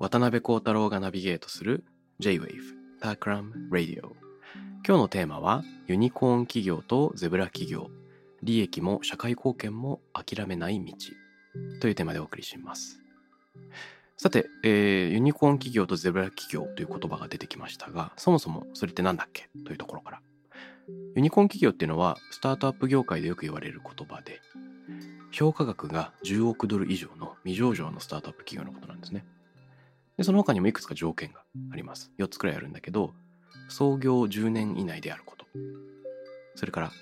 渡辺幸太郎がナビゲートする J-Wave Takram Radio 今日のテーマはユニコーン企業とゼブラ企業。利益も社会貢献も諦めない道。というテーマでお送りします。さて、えーユニコーン企業とゼブラ企業という言葉が出てきましたがそもそもそれって何だっけ？というところから。ユニコーン企業っていうのはスタートアップ業界でよく言われる言葉で評価額が10億ドル以上の未上場のスタートアップ企業のことなんですね。で、その他にもいくつか条件があります。4つくらいあるんだけど、創業10年以内であること。それから、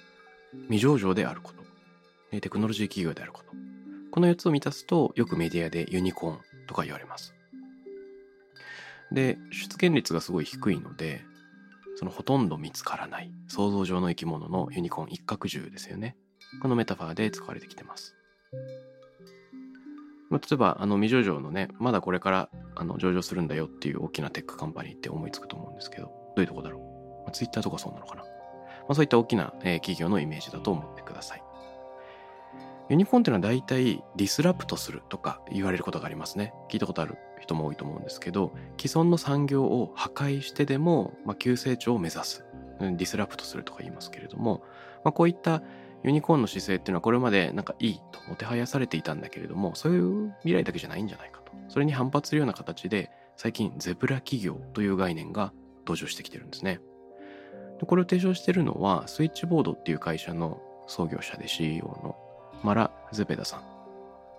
未上場であること。テクノロジー企業であること。この4つを満たすと、よくメディアでユニコーンとか言われます。で、出現率がすごい低いので、そのほとんど見つからない想像上の生き物のユニコーン一角獣ですよね。このメタファーで使われてきてます。まあ例えば、あの、未上場のね、まだこれからあの上場するんだよっていう大きな tech company って思いつくと思うんですけど、どういうとこだろう？まあ、ツイッターとかそうなのかな？まあ、そういった大きな、えー企業のイメージだと思ってください。ユニコーンっていうのは大体 disrupt するとか言われることがありますね。聞いたことある人も多いと思うんですけど、既存の産業を破壊してでも、まあ、急成長を目指す。うんディスラプトするとか言いますけれども、まあ、こういったユニコーンの姿勢っていうのはこれまでなんかいいともてはやされていたんだけれども、そういう未来だけじゃないんじゃないかそれに反発するような形で、最近ゼブラ企業という概念が登場してきてるんですね。でこれを提唱しているのは、スイッチボードっていう会社の創業者で CEO のマラ・ゼペダさん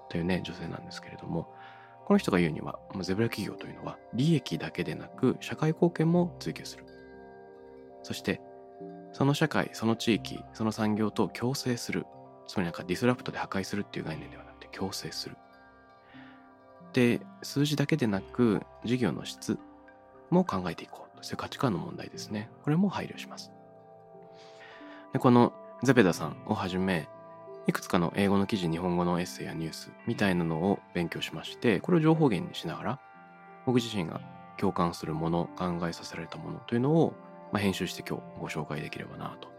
というね、女性なんですけれども、この人が言うには、ゼブラ企業というのは利益だけでなく社会貢献も追求する。そして、その社会、その地域、その産業と共生する。つまりなんかディスラプトで破壊するっていう概念ではなくて共生する。で、数字だけでなく事業の質も考えていこう。そういう価値観の問題ですね。これも配慮します。でこのゼペダさんをはじめ、いくつかの英語の記事、日本語のエッセイやニュースみたいなのを勉強しまして、これを情報源にしながら、僕自身が共感するもの、考えさせられたものというのを、まあ、編集して今日ご紹介できればなと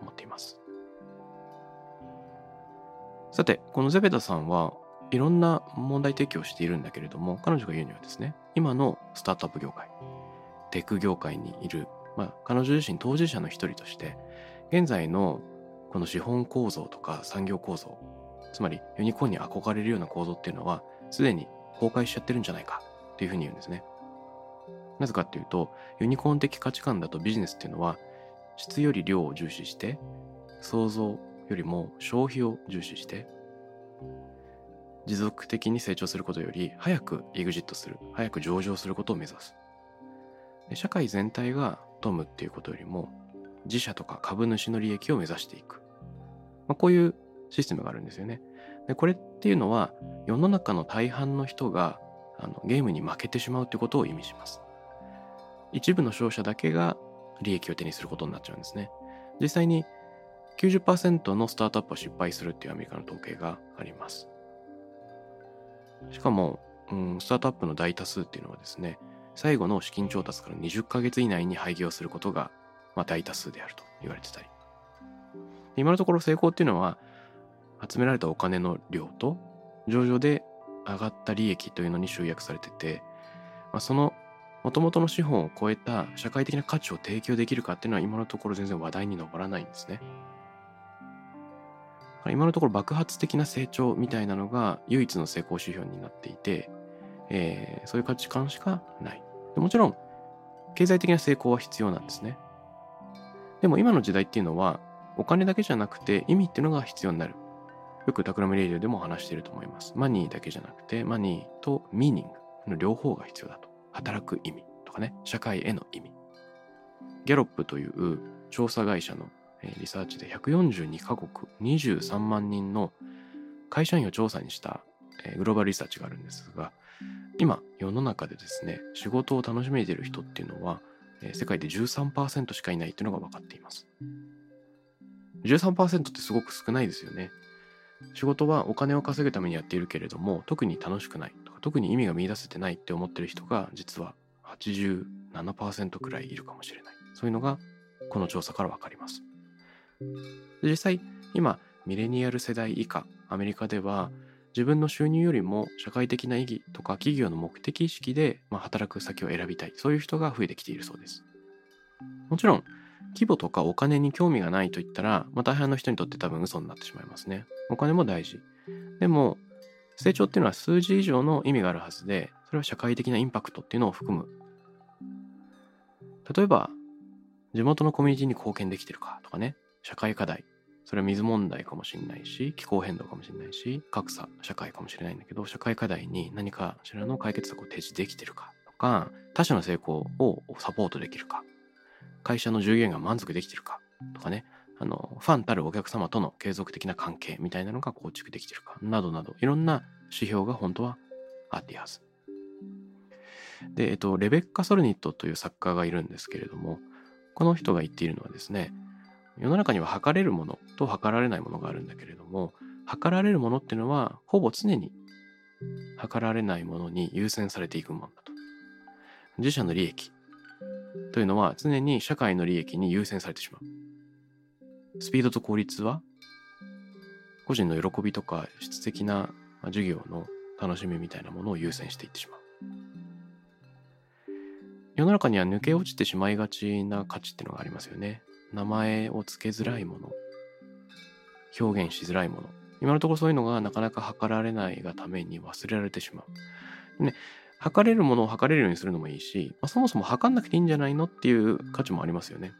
思っています。さて、このゼペダさんはいろんな問題提起をしているんだけれども、彼女が言うにはですね、今のスタートアップ業界、テック業界にいる、まあ、彼女自身当事者の一人として、現在のこの資本構造とか産業構造、つまりユニコーンに憧れるような構造っていうのは、すでに崩壊しちゃってるんじゃないかっていうふうに言うんですね。なぜかっていうと、ユニコーン的価値観だとビジネスっていうのは、質より量を重視して、創造よりも消費を重視して、持続的に成長することより早くエグジットする、早く上場することを目指す。で社会全体が富むっていうことよりも、自社とか株主の利益を目指していく。まあ、こういうシステムがあるんですよね。でこれっていうのは、世の中の大半の人があのゲームに負けてしまうってことを意味します。一部の商社だけが利益を手にすることになっちゃうんですね。実際に90%のスタートアップは失敗するっていうアメリカの統計があります。しかも、うん、スタートアップの大多数っていうのはですね、最後の資金調達から20ヶ月以内に廃業することが、まあ、大多数であると言われてたり。今のところ成功っていうのは、集められたお金の量と、上場で上がった利益というのに集約されてて、まあ、その元々の資本を超えた社会的な価値を提供できるかっていうのは今のところ全然話題に上らないんですね。今のところ爆発的な成長みたいなのが唯一の成功指標になっていて、えーそういう価値観しかない。でもちろん、経済的な成功は必要なんですね。でも今の時代っていうのは、お金だけじゃなくて意味っていうのが必要になる。よくタクラムレイディオでも話していると思います。 money だけじゃなくて、 money と meaning の両方が必要だと。働く意味とかね、社会への意味。ギャラップという調査会社のリサーチで142カ国23万人の会社員を調査にしたグローバルリサーチがあるんですが、今世の中でですね、仕事を楽しめている人っていうのは、世界で13%しかいないっていうのが分かっています。13%ってすごく少ないですよね。仕事はお金を稼ぐためにやっているけれども、特に楽しくないとか、特に意味が見出せてないって思ってる人が、実は87%くらいいるかもしれない。そういうのが、この調査からわかります。実際、今、ミレニアル世代以下、アメリカでは、自分の収入よりも社会的な意義とか企業の目的意識で、ま、働く先を選びたい。そういう人が増えてきているそうです。もちろん、規模とかお金に興味がないと言ったら、まあ、大半の人にとって多分嘘になってしまいますね。お金も大事。でも、成長っていうのは数字以上の意味があるはずで、それは社会的なインパクトっていうのを含む。例えば、地元のコミュニティに貢献できてるかとかね、社会課題。それは水問題かもしれないし、気候変動かもしれないし、格差、社会かもしれないんだけど、社会課題に何かしらの解決策を提示できてるかとか、他者の成功をサポートできるか会社の従業員が満足できてるかとかね、あの、ファンたるお客様との継続的な関係みたいなのが構築できてるか、などなど、いろんな指標が本当はあっていいはず。で、えっと、レベッカ・ソルニットという作家がいるんですけれども、この人が言っているのはですね、世の中には測れるものと測られないものがあるんだけれども、測られるものっていうのは、ほぼ常に測られないものに優先されていくものだと。自社の利益、というのは常に社会の利益に優先されてしまう。スピードと効率は個人の喜びとか質的な授業の楽しみみたいなものを優先していってしまう。世の中には抜け落ちてしまいがちな価値っていうのがありますよね。名前を付けづらいもの。表現しづらいもの。今のところそういうのがなかなか測られないがために忘れられてしまう。ね、測れるものを測れるようにするのもいいし、まあ、そもそも測んなくていいんじゃないのっていう価値もありますよね。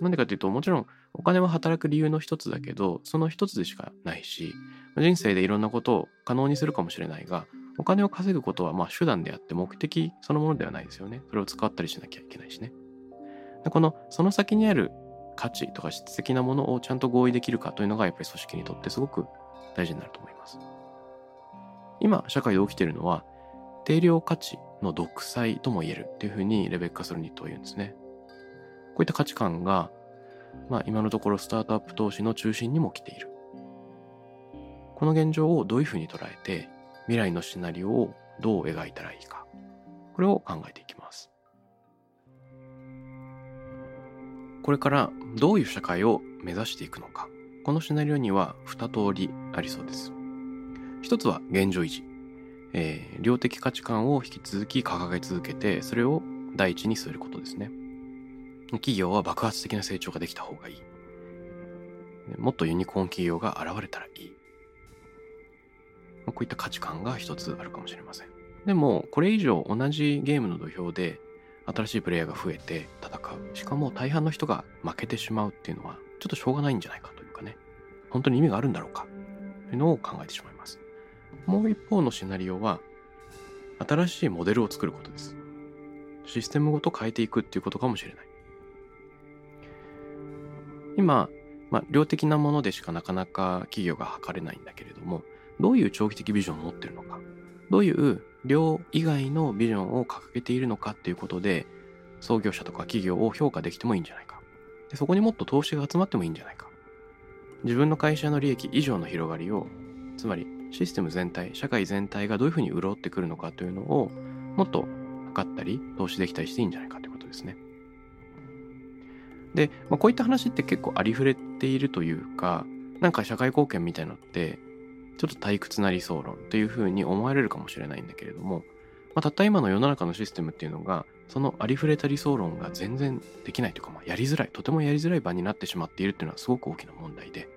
なんでかっていうと、もちろんお金は働く理由の一つだけど、その一つでしかないし、人生でいろんなことを可能にするかもしれないが、お金を稼ぐことはまあ手段であって目的そのものではないですよね。それを使ったりしなきゃいけないしね。でこの、その先にある価値とか質的なものをちゃんと合意できるかというのがやっぱり組織にとってすごく大事になると思います。今、社会で起きているのは、定量価値の独裁とも言えるっていうふうにレベッカ・ソルニットは言うんですね。こういった価値観が、まあ今のところスタートアップ投資の中心にも来ている。この現状をどういうふうに捉えて、未来のシナリオをどう描いたらいいか。これを考えていきます。これからどういう社会を目指していくのか。このシナリオには2通りありそうです。一つは現状維持。えー、量的価値観を引き続き掲げ続けて、それを第一にすることですね。企業は爆発的な成長ができた方がいい。もっとユニコーン企業が現れたらいい。こういった価値観が一つあるかもしれません。でも、これ以上同じゲームの土俵で新しいプレイヤーが増えて戦う。しかも大半の人が負けてしまうっていうのは、ちょっとしょうがないんじゃないかというかね。本当に意味があるんだろうかというのを考えてしまいます。もう一方のシナリオは、新しいモデルを作ることです。システムごと変えていくっていうことかもしれない。今、まあ、量的なものでしかなかなか企業が測れないんだけれども、どういう長期的ビジョンを持ってるのか、どういう量以外のビジョンを掲げているのかっていうことで、創業者とか企業を評価できてもいいんじゃないか。でそこにもっと投資が集まってもいいんじゃないか。自分の会社の利益以上の広がりを、つまりシステム全体、社会全体がどういうふうに潤ってくるのかというのをもっと測ったり、投資できたりしていいんじゃないかということですね。で、まあ、こういった話って結構ありふれているというか、なんか社会貢献みたいのって、ちょっと退屈な理想論というふうに思われるかもしれないんだけれども、まあ、たった今の世の中のシステムっていうのが、そのありふれた理想論が全然できないというか、まあ、やりづらい、とてもやりづらい場になってしまっているっていうのはすごく大きな問題で、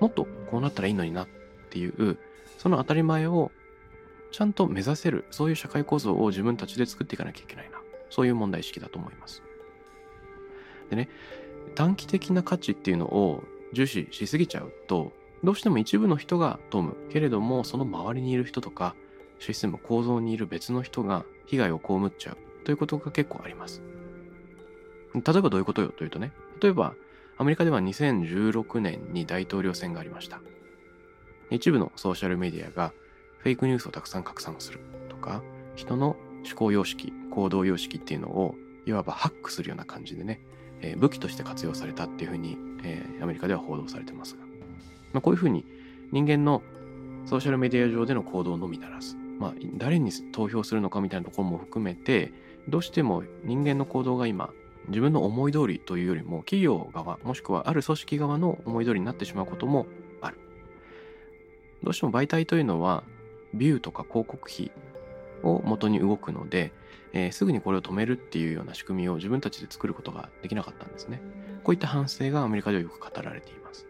もっとこうなったらいいのになっていうその当たり前をちゃんと目指せる、そういう社会構造を自分たちで作っていかなきゃいけないな。そういう問題意識だと思います。でね、短期的な価値っていうのを重視しすぎちゃうとどうしても一部の人が富むけれどもその周りにいる人とかシステム構造にいる別の人が被害を被っちゃうということが結構あります。例えばどういうことよというとね例えばアメリカでは2016年に大統領選がありました。一部のソーシャルメディアがフェイクニュースをたくさん拡散するとか人の思考様式行動様式っていうのをいわばハックするような感じでね、えー、武器として活用されたっていうふうに、えー、アメリカでは報道されてますが、まあ、こういうふうに人間のソーシャルメディア上での行動のみならず、まあ、誰に投票するのかみたいなところも含めてどうしても人間の行動が今自分の思い通りというよりも企業側もしくはある組織側の思い通りになってしまうこともあるどうしても媒体というのはビューとか広告費を元に動くので、えー、すぐにこれを止めるっていうような仕組みを自分たちで作ることができなかったんですね。こういった反省がアメリカではよく語られています。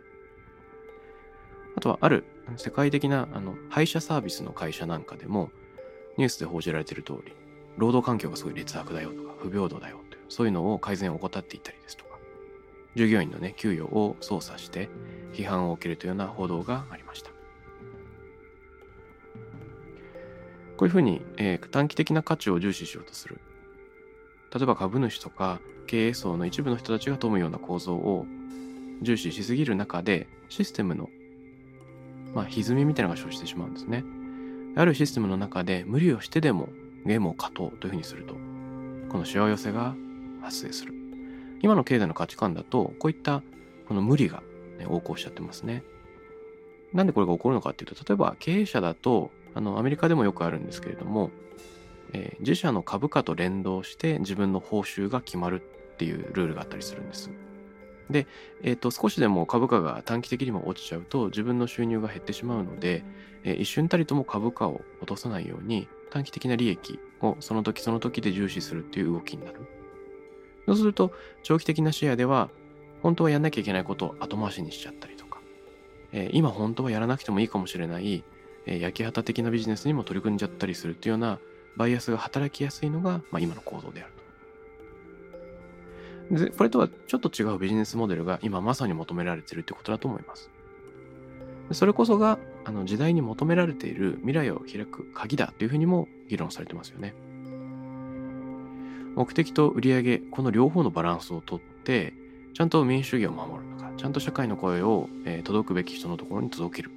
あとはある世界的なあの配車サービスの会社なんかでもニュースで報じられている通り労働環境がすごい劣悪だよとか不平等だよというそういうのを改善を怠っていたりですとか従業員のね給与を操作して批判を受けるというような報道がありました。こういうふうに、えー、短期的な価値を重視しようとする。例えば株主とか経営層の一部の人たちが富むような構造を重視しすぎる中でシステムの、まあ、歪みみたいなのが生じてしまうんですね。あるシステムの中で無理をしてでもゲームを勝とうというふうにすると、このしわ寄せが発生する。今の経済の価値観だと、こういったこの無理が、ね、横行しちゃってますね。なんでこれが起こるのかっていうと、例えば経営者だとあのアメリカでもよくあるんですけれども、えー、自社の株価と連動して自分の報酬が決まるっていうルールがあったりするんです。で、えーと、少しでも株価が短期的にも落ちちゃうと自分の収入が減ってしまうので、えー、一瞬たりとも株価を落とさないように短期的な利益をその時その時で重視するっていう動きになる。そうすると長期的な視野では本当はやんなきゃいけないことを後回しにしちゃったりとか、えー、今本当はやらなくてもいいかもしれないえ焼き畑的なビジネスにも取り組んじゃったりするっていうようなバイアスが働きやすいのが、まあ、今の構造である。で、これとはちょっと違うビジネスモデルが今まさに求められているってことだと思います。それこそがあの時代に求められている未来を開く鍵だというふうにも議論されてますよね。目的と売上この両方のバランスをとってちゃんと民主主義を守るのかちゃんと社会の声を、えー、届くべき人のところに届ける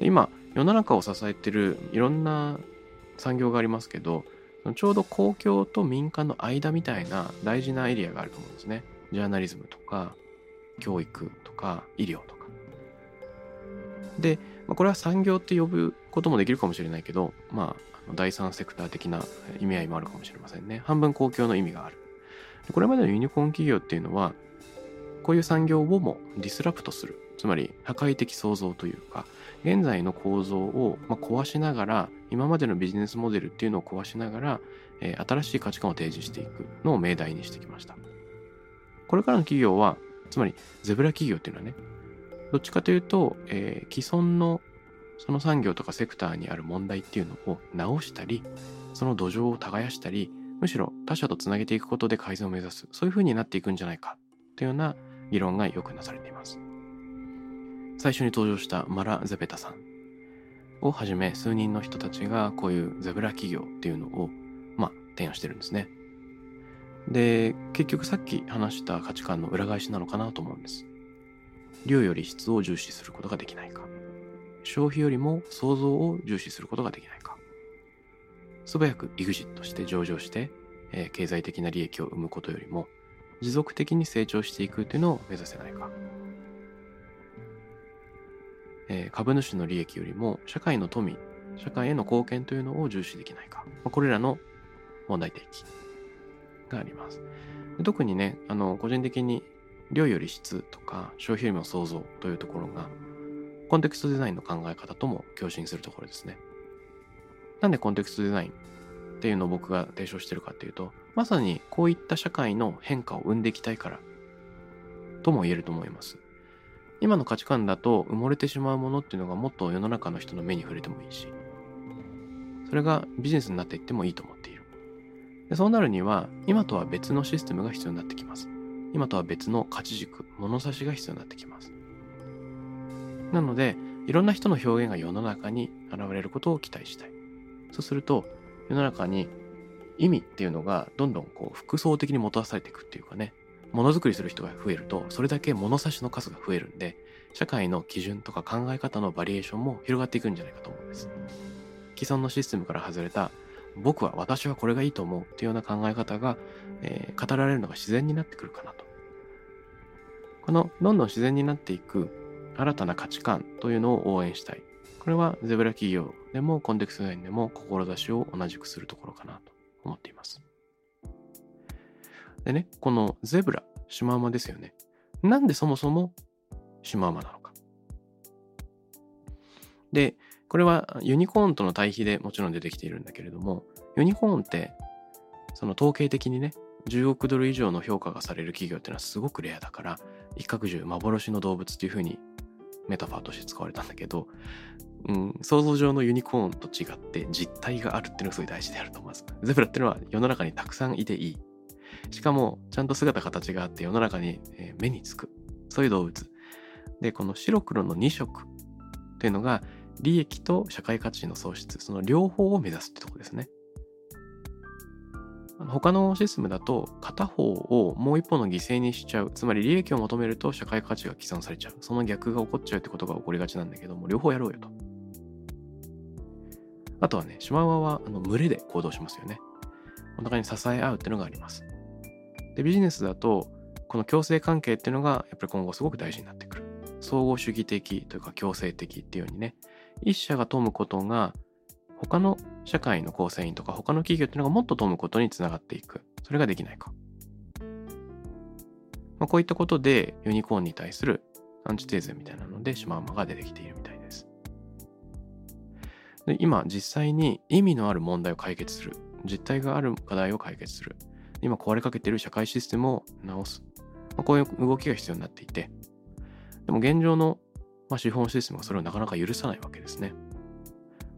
今世の中を支えているいろんな産業がありますけどちょうど公共と民間の間みたいな大事なエリアがあると思うんですね。ジャーナリズムとか教育とか医療とか。で、まあこれは産業って呼ぶこともできるかもしれないけど、まあ、第三セクター的な意味合いもあるかもしれませんね。半分公共の意味がある。これまでのユニコーン企業っていうのは、こういう産業をもディスラプトする。つまり破壊的創造というか、現在の構造を、ま壊しながら今までのビジネスモデルっていうのを壊しながら、え、新しい価値観を提示していくのを命題にしてきました。これからの企業はつまりゼブラ企業っていうのはねどっちかというと、えー、既存のその産業とかセクターにある問題っていうのを直したりその土壌を耕したりむしろ他者とつなげていくことで改善を目指す。そういうふうになっていくんじゃないかというような議論がよくなされています。最初に登場したマラ・ゼペタさんをはじめ数人の人たちがこういうゼブラ企業っていうのを、まあ、提案してるんですね。で、結局さっき話した価値観の裏返しなのかなと思うんです。量より質を重視することができないか。消費よりも創造を重視することができないか。素早く EXIT して上場して、えー、経済的な利益を生むことよりも持続的に成長していくっていうのを目指せないか。えー、株主の利益よりも社会の富、社会への貢献というのを重視できないか。ま、これらの問題提起があります。特にね、あの、個人的に量より質とか消費よりも創造というところが、コンテクストデザインの考え方とも共振するところですね。なんでコンテクストデザインっていうのを僕が提唱してるかっていうと、まさにこういった社会の変化を生んでいきたいからとも言えると思います。今の価値観だと埋もれてしまうものっていうのがもっと世の中の人の目に触れてもいいし、それがビジネスになっていってもいいと思っている。でそうなるには、今とは別のシステムが必要になってきます。今とは別の価値軸、物差しが必要になってきます。なので、いろんな人の表現が世の中に現れることを期待したい。そうすると、世の中に意味っていうのがどんどんこう複層的にもたらされていくっていうかね、ものづくりする人が増えると、それだけ物差しの数が増えるんで、社会の基準とか考え方のバリエーションも広がっていくんじゃないかと思うんです。既存のシステムから外れた、僕は私はこれがいいと思うっていうような考え方が、えー、語られるのが自然になってくるかなと。このどんどん自然になっていく新たな価値観というのを応援したい。これはゼブラ企業でもコンテクストデザインでも志を同じくするところかなと思っています。でね、このゼブラ、シマウマですよね。なんでそもそもシマウマなのか。で、これはユニコーンとの対比でもちろん出てきているんだけれども、ユニコーンってその統計的にね、10億ドル以上の評価がされる企業っていうのはすごくレアだから、一角獣、幻の動物っていうふうにメタファーとして使われたんだけど、うん、想像上のユニコーンと違って実体があるっていうのがすごい大事であると思います。ゼブラっていうのは世の中にたくさんいていい。しかも、ちゃんと姿形があって世の中に目につく。そういう動物。で、この白黒の2色っていうのが利益と社会価値の創出、その両方を目指すってとこですね。他のシステムだと片方をもう一方の犠牲にしちゃう。つまり利益を求めると社会価値が毀損されちゃう。その逆が起こっちゃうってことが起こりがちなんだけども、両方やろうよと。あとはね、シマウマはあの群れで行動しますよね。お互いに支え合うっていうのがあります。で、ビジネスだと、この共生関係っていうのがやっぱり今後すごく大事になってくる。総合主義的というか共生的っていうようにね、一社が富むことが他の社会の構成員とか他の企業っていうのがもっと富むことにつながっていく。それができないか。まあ、こういったことでユニコーンに対するアンチテーゼみたいなのでシマウマが出てきているみたいです。で今実際に意味のある問題を解決する。実態がある課題を解決する。今壊れかけてる社会システムを直す。まあ、こういう動きが必要になっていて、でも現状の、まあ、資本システムがそれをなかなか許さないわけですね。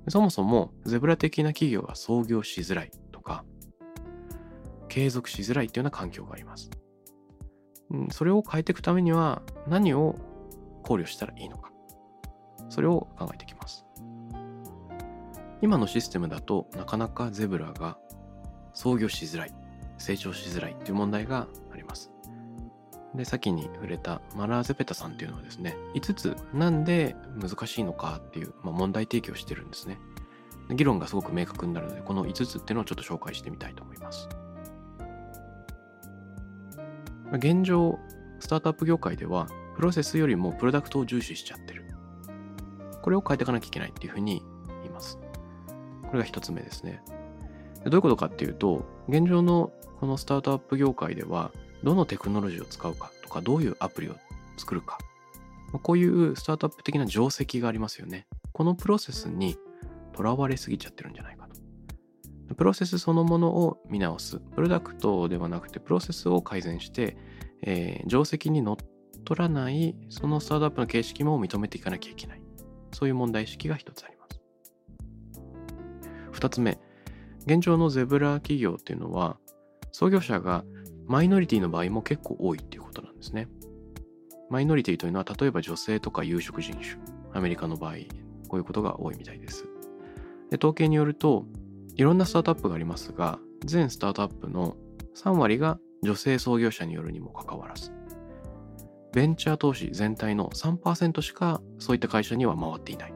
そもそもゼブラ的な企業が創業しづらいとか、継続しづらいというような環境があります。それを変えていくためには何を考慮したらいいのか。それを考えていきます。今のシステムだとなかなかゼブラが創業しづらい、成長しづらいという問題があります。で、先に触れたマラーゼペタさんっていうのはですね、5つなんで難しいのかっていう、まあ、問題提起をしてるんですね。議論がすごく明確になるので、この5つっていうのをちょっと紹介してみたいと思います。現状、スタートアップ業界では、プロセスよりもプロダクトを重視しちゃってる。これを変えていかなきゃいけないっていうふうに言います。これが1つ目ですね。どういうことかっていうと、現状のこのスタートアップ業界では、どのテクノロジーを使うかとか、どういうアプリを作るか。こういうスタートアップ的な定石がありますよね。このプロセスにとらわれすぎちゃってるんじゃないかと。プロセスそのものを見直す。プロダクトではなくて、プロセスを改善して、えー、定石にのっとらない、そのスタートアップの形式も認めていかなきゃいけない。そういう問題意識が一つあります。二つ目、現状のゼブラ企業っていうのは、創業者がマイノリティの場合も結構多いっていうことなんですね。マイノリティというのは例えば女性とか有色人種。アメリカの場合、こういうことが多いみたいです。で統計によると、いろんなスタートアップがありますが、全スタートアップの3割が女性創業者によるにもかかわらず、ベンチャー投資全体の3%しかそういった会社には回っていない。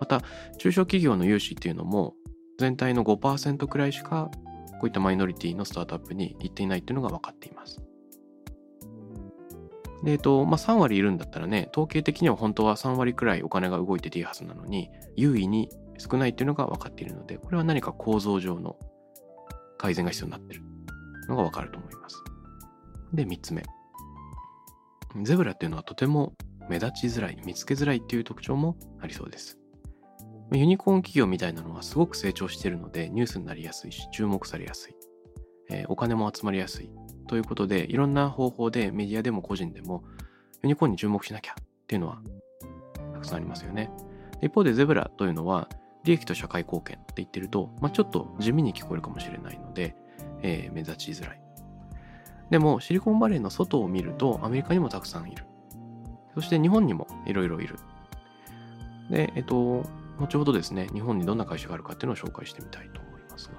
また、中小企業の融資っていうのも全体の5%くらいしかこういったマイノリティのスタートアップに行っていないっていうのが分かっています。で、えっと、まあ、3割いるんだったらね、統計的には本当は3割くらいお金が動いてていいはずなのに、優位に少ないっていうのが分かっているので、これは何か構造上の改善が必要になってるのが分かると思います。で、3つ目。ゼブラっていうのはとても目立ちづらい、見つけづらいっていう特徴もありそうです。ユニコーン企業みたいなのはすごく成長しているのでニュースになりやすいし注目されやすい、えー、お金も集まりやすいということでいろんな方法でメディアでも個人でもユニコーンに注目しなきゃっていうのはたくさんありますよね一方でゼブラというのは利益と社会貢献って言ってると、まあ、ちょっと地味に聞こえるかもしれないので、えー、目立ちづらいでもシリコンバレーの外を見るとアメリカにもたくさんいる。そして日本にもいろいろいる。で、えっと、後ほどですね、日本にどんな会社があるかっていうのを紹介してみたいと思いますが。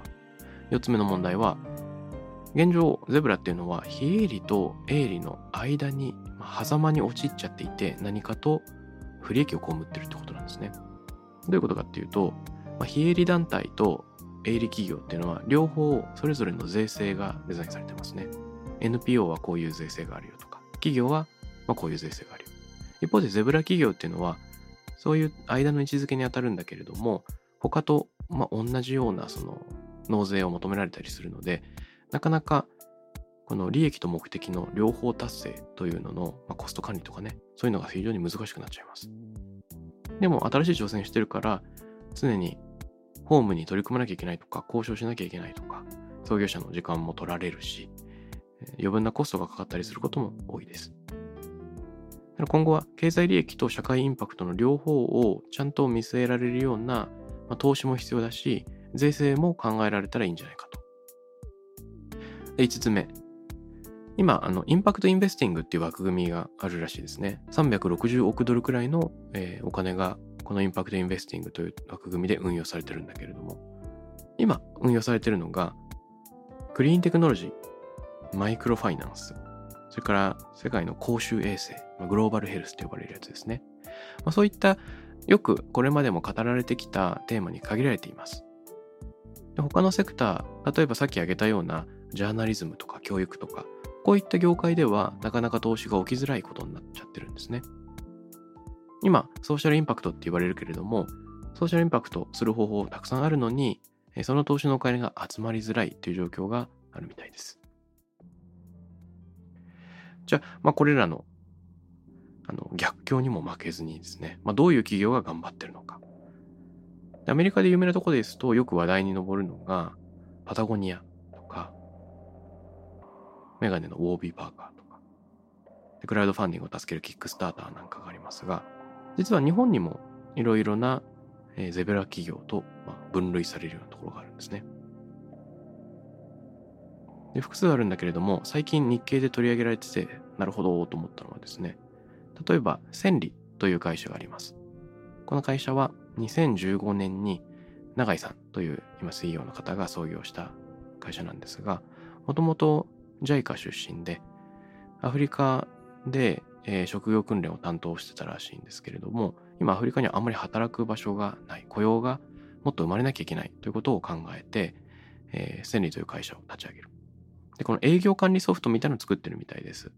4つ目の問題は、現状、ゼブラっていうのは非営利と営利の間に、狭間に陥っちゃっていて、何かと不利益を被ってるってことなんですね。どういうことかっていうと、まあ、非営利団体と営利企業っていうのは両方それぞれの税制がデザインされてますね。NPO はこういう税制があるよとか、企業はまこういう税制があるよ。一方でゼブラ企業っていうのはそういう間の位置づけに当たるんだけれども、他とま同じようなその納税を求められたりするので、なかなかこの利益と目的の両方達成というのの、まあコスト管理とかね、そういうのが非常に難しくなっちゃいます。でも新しい挑戦してるから、常にホームに取り組まなきゃいけないとか、交渉しなきゃいけないとか、創業者の時間も取られるし、余分なコストがかかったりすることも多いです。今後は経済利益と社会インパクトの両方をちゃんと見据えられるような、まあ、投資も必要だし、税制も考えられたらいいんじゃないかと。で5つ目。今、あの、インパクトインベスティングっていう枠組みがあるらしいですね。360億ドルくらいの、えー、お金がこのインパクトインベスティングという枠組みで運用されてるんだけれども、今運用されてるのが、クリーンテクノロジー、マイクロファイナンス、それから世界の公衆衛生、グローバルヘルスと呼ばれるやつですね。まあ、そういったよくこれまでも語られてきたテーマに限られています。で他のセクター、例えばさっき挙げたようなジャーナリズムとか教育とか、こういった業界ではなかなか投資が起きづらいことになっちゃってるんですね。今、ソーシャルインパクトって言われるけれども、ソーシャルインパクトする方法たくさんあるのに、その投資のお金が集まりづらいという状況があるみたいです。じゃあ、まあ、これらのあの逆境にも負けずにですね、まあ、どういう企業が頑張ってるのか。アメリカで有名なとこですとよく話題に上るのが、パタゴニアとか、メガネのウォービー・パーカーとか、クラウドファンディングを助けるキックスターターなんかがありますが、実は日本にもいろいろな、ゼブラ企業と、分類されるようなところがあるんですね。で複数あるんだけれども、最近日経で取り上げられてて、なるほどと思ったのはですね、例えば、千里という会社があります。この会社は2015年に永井さんという今 CEO の方が創業した会社なんですが、もともと JICA 出身で、アフリカで、え、職業訓練を担当してたらしいんですけれども、今アフリカにはあんまり働く場所がない、雇用がもっと生まれなきゃいけないということを考えて、えー、千里という会社を立ち上げる。で、この営業管理ソフトみたいなのを作ってるみたいです。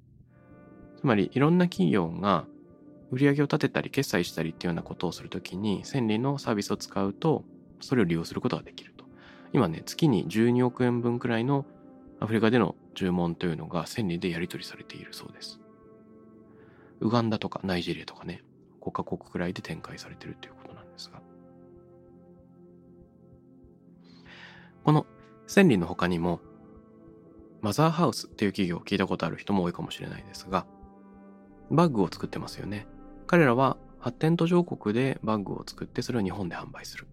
つまり、いろんな企業が売上を立てたり、決済したりっていうようなことをするときに、千里のサービスを使うと、それを利用することができると。今ね、月に12億円分くらいのアフリカでの注文というのが千里でやり取りされているそうです。ウガンダとかナイジェリアとかね、5カ国くらいで展開されているということなんですが。この千里の他にも、マザーハウスっていう企業を聞いたことある人も多いかもしれないですが、バッグを作ってますよね。彼らは発展途上国でバッグを作ってそれを日本で販売する。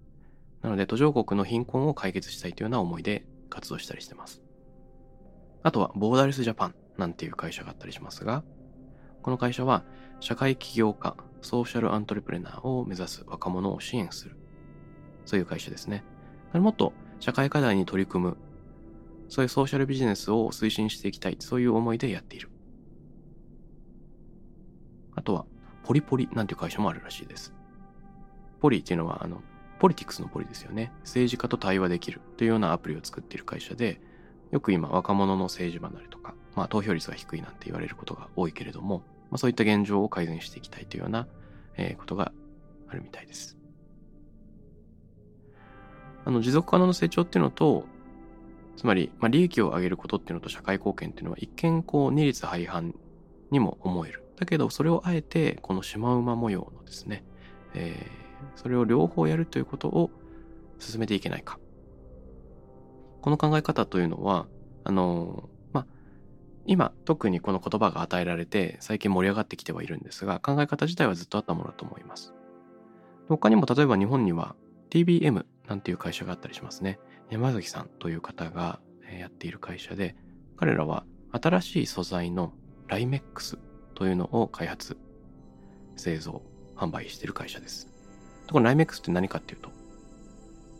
なので途上国の貧困を解決したいというような思いで活動したりしてます。あとはボーダレスジャパンなんていう会社があったりしますが、この会社は社会起業家、ソーシャルアントレプレナーを目指す若者を支援する。そういう会社ですね。もっと社会課題に取り組むそういうソーシャルビジネスを推進していきたい、そういう思いでやっている。あとは、ポリポリなんていう会社もあるらしいです。ポリっていうのは、あの、ポリティクスのポリですよね。政治家と対話できるというようなアプリを作っている会社で、よく今若者の政治離れとか、まあ投票率が低いなんて言われることが多いけれども、まあ、そういった現状を改善していきたいというような、えー、ことがあるみたいです。あの持続可能な成長っていうのとつまり、まあ、利益を上げることっていうのと社会貢献っていうのは一見こう二律背反にも思える。だけどそれをあえてこのシマウマ模様のですね、えー、それを両方やるということを進めていけないか。この考え方というのは、あのまあ、今特にこの言葉が与えられて最近盛り上がってきてはいるんですが、考え方自体はずっとあったものだと思います。他にも例えば日本には TBM なんていう会社があったりしますね。山崎さんという方がやっている会社で、彼らは新しい素材のライメックスというのを開発、製造、販売している会社です。このライメックスって何かっていうと、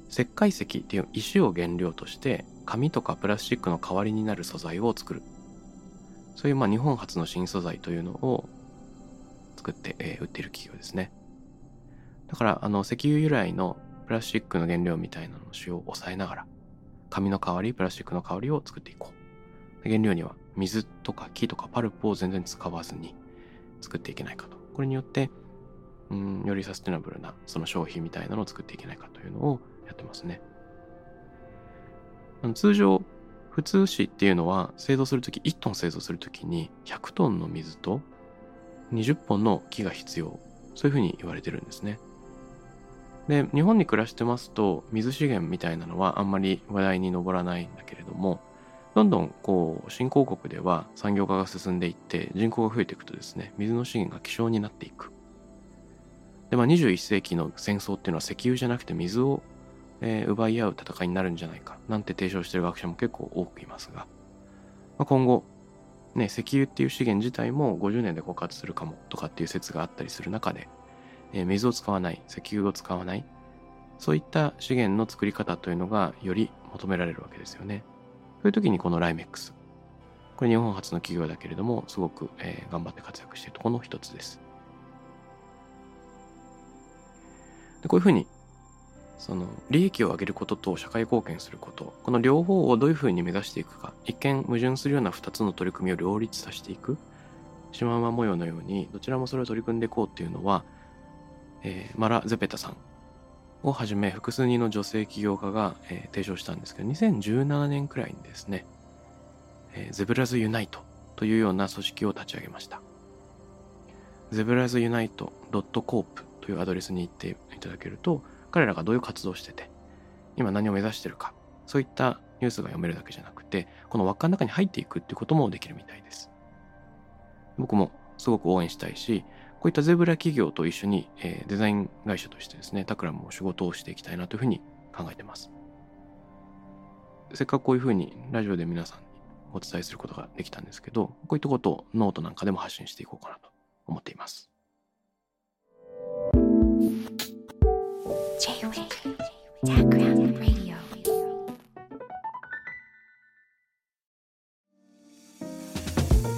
石灰石っていう石を原料として紙とかプラスチックの代わりになる素材を作る。そういうまあ日本初の新素材というのを作って、えー、売っている企業ですね。だからあの石油由来のプラスチックの原料みたいなのの使用を抑えながら紙の代わりプラスチックの代わりを作っていこう。原料には水とか木とかパルプを全然使わずに作っていけないかと。これによってうん、よりサステナブルなその消費みたいなのを作っていけないかというのをやってますね。通常、普通紙っていうのは製造するとき、1トン製造するときに100トンの水と20本の木が必要。そういうふうに言われてるんですね。で、日本に暮らしてますと水資源みたいなのはあんまり話題に上らないんだけれども、どんどんこう新興国では産業化が進んでいって人口が増えていくとですね、水の資源が希少になっていく。で、まあ、21世紀の戦争っていうのは石油じゃなくて水を、えー、奪い合う戦いになるんじゃないかなんて提唱してる学者も結構多くいますが、まあ、今後、ね、石油っていう資源自体も50年で枯渇するかもとかっていう説があったりする中で、え、水を使わない、石油を使わない、そういった資源の作り方というのがより求められるわけですよね。そういう時にこのライメックス。これ日本初の企業だけれども、すごく、え、頑張って活躍しているところの一つです。でこういうふうにその利益を上げることと社会貢献することこの両方をどういうふうに目指していくか一見矛盾するような2つの取り組みを両立させていくシマウマ模様のようにどちらもそれを取り組んでいこうっていうのは、えー、マラ・ゼペタさんをはじめ複数人の女性起業家が、えー、提唱したんですけど2017年くらいにですね、えー、ゼブラズ・ユナイトというような組織を立ち上げましたゼブラズ・ユナイト .coop というアドレスに行っていただけると、彼らがどういう活動をしてて、今何を目指してるか、そういったニュースが読めるだけじゃなくて、この輪っかの中に入っていくっていうこともできるみたいです。僕もすごく応援したいし、こういったゼブラ企業と一緒に、えー、デザイン会社としてですね、タクラムも仕事をしていきたいなというふうに考えてます。せっかくこういうふうにラジオで皆さんにお伝えすることができたんですけど、こういったことをノートなんかでも発信していこうかなと思っています。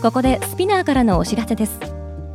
ここでスピナーからのお知らせです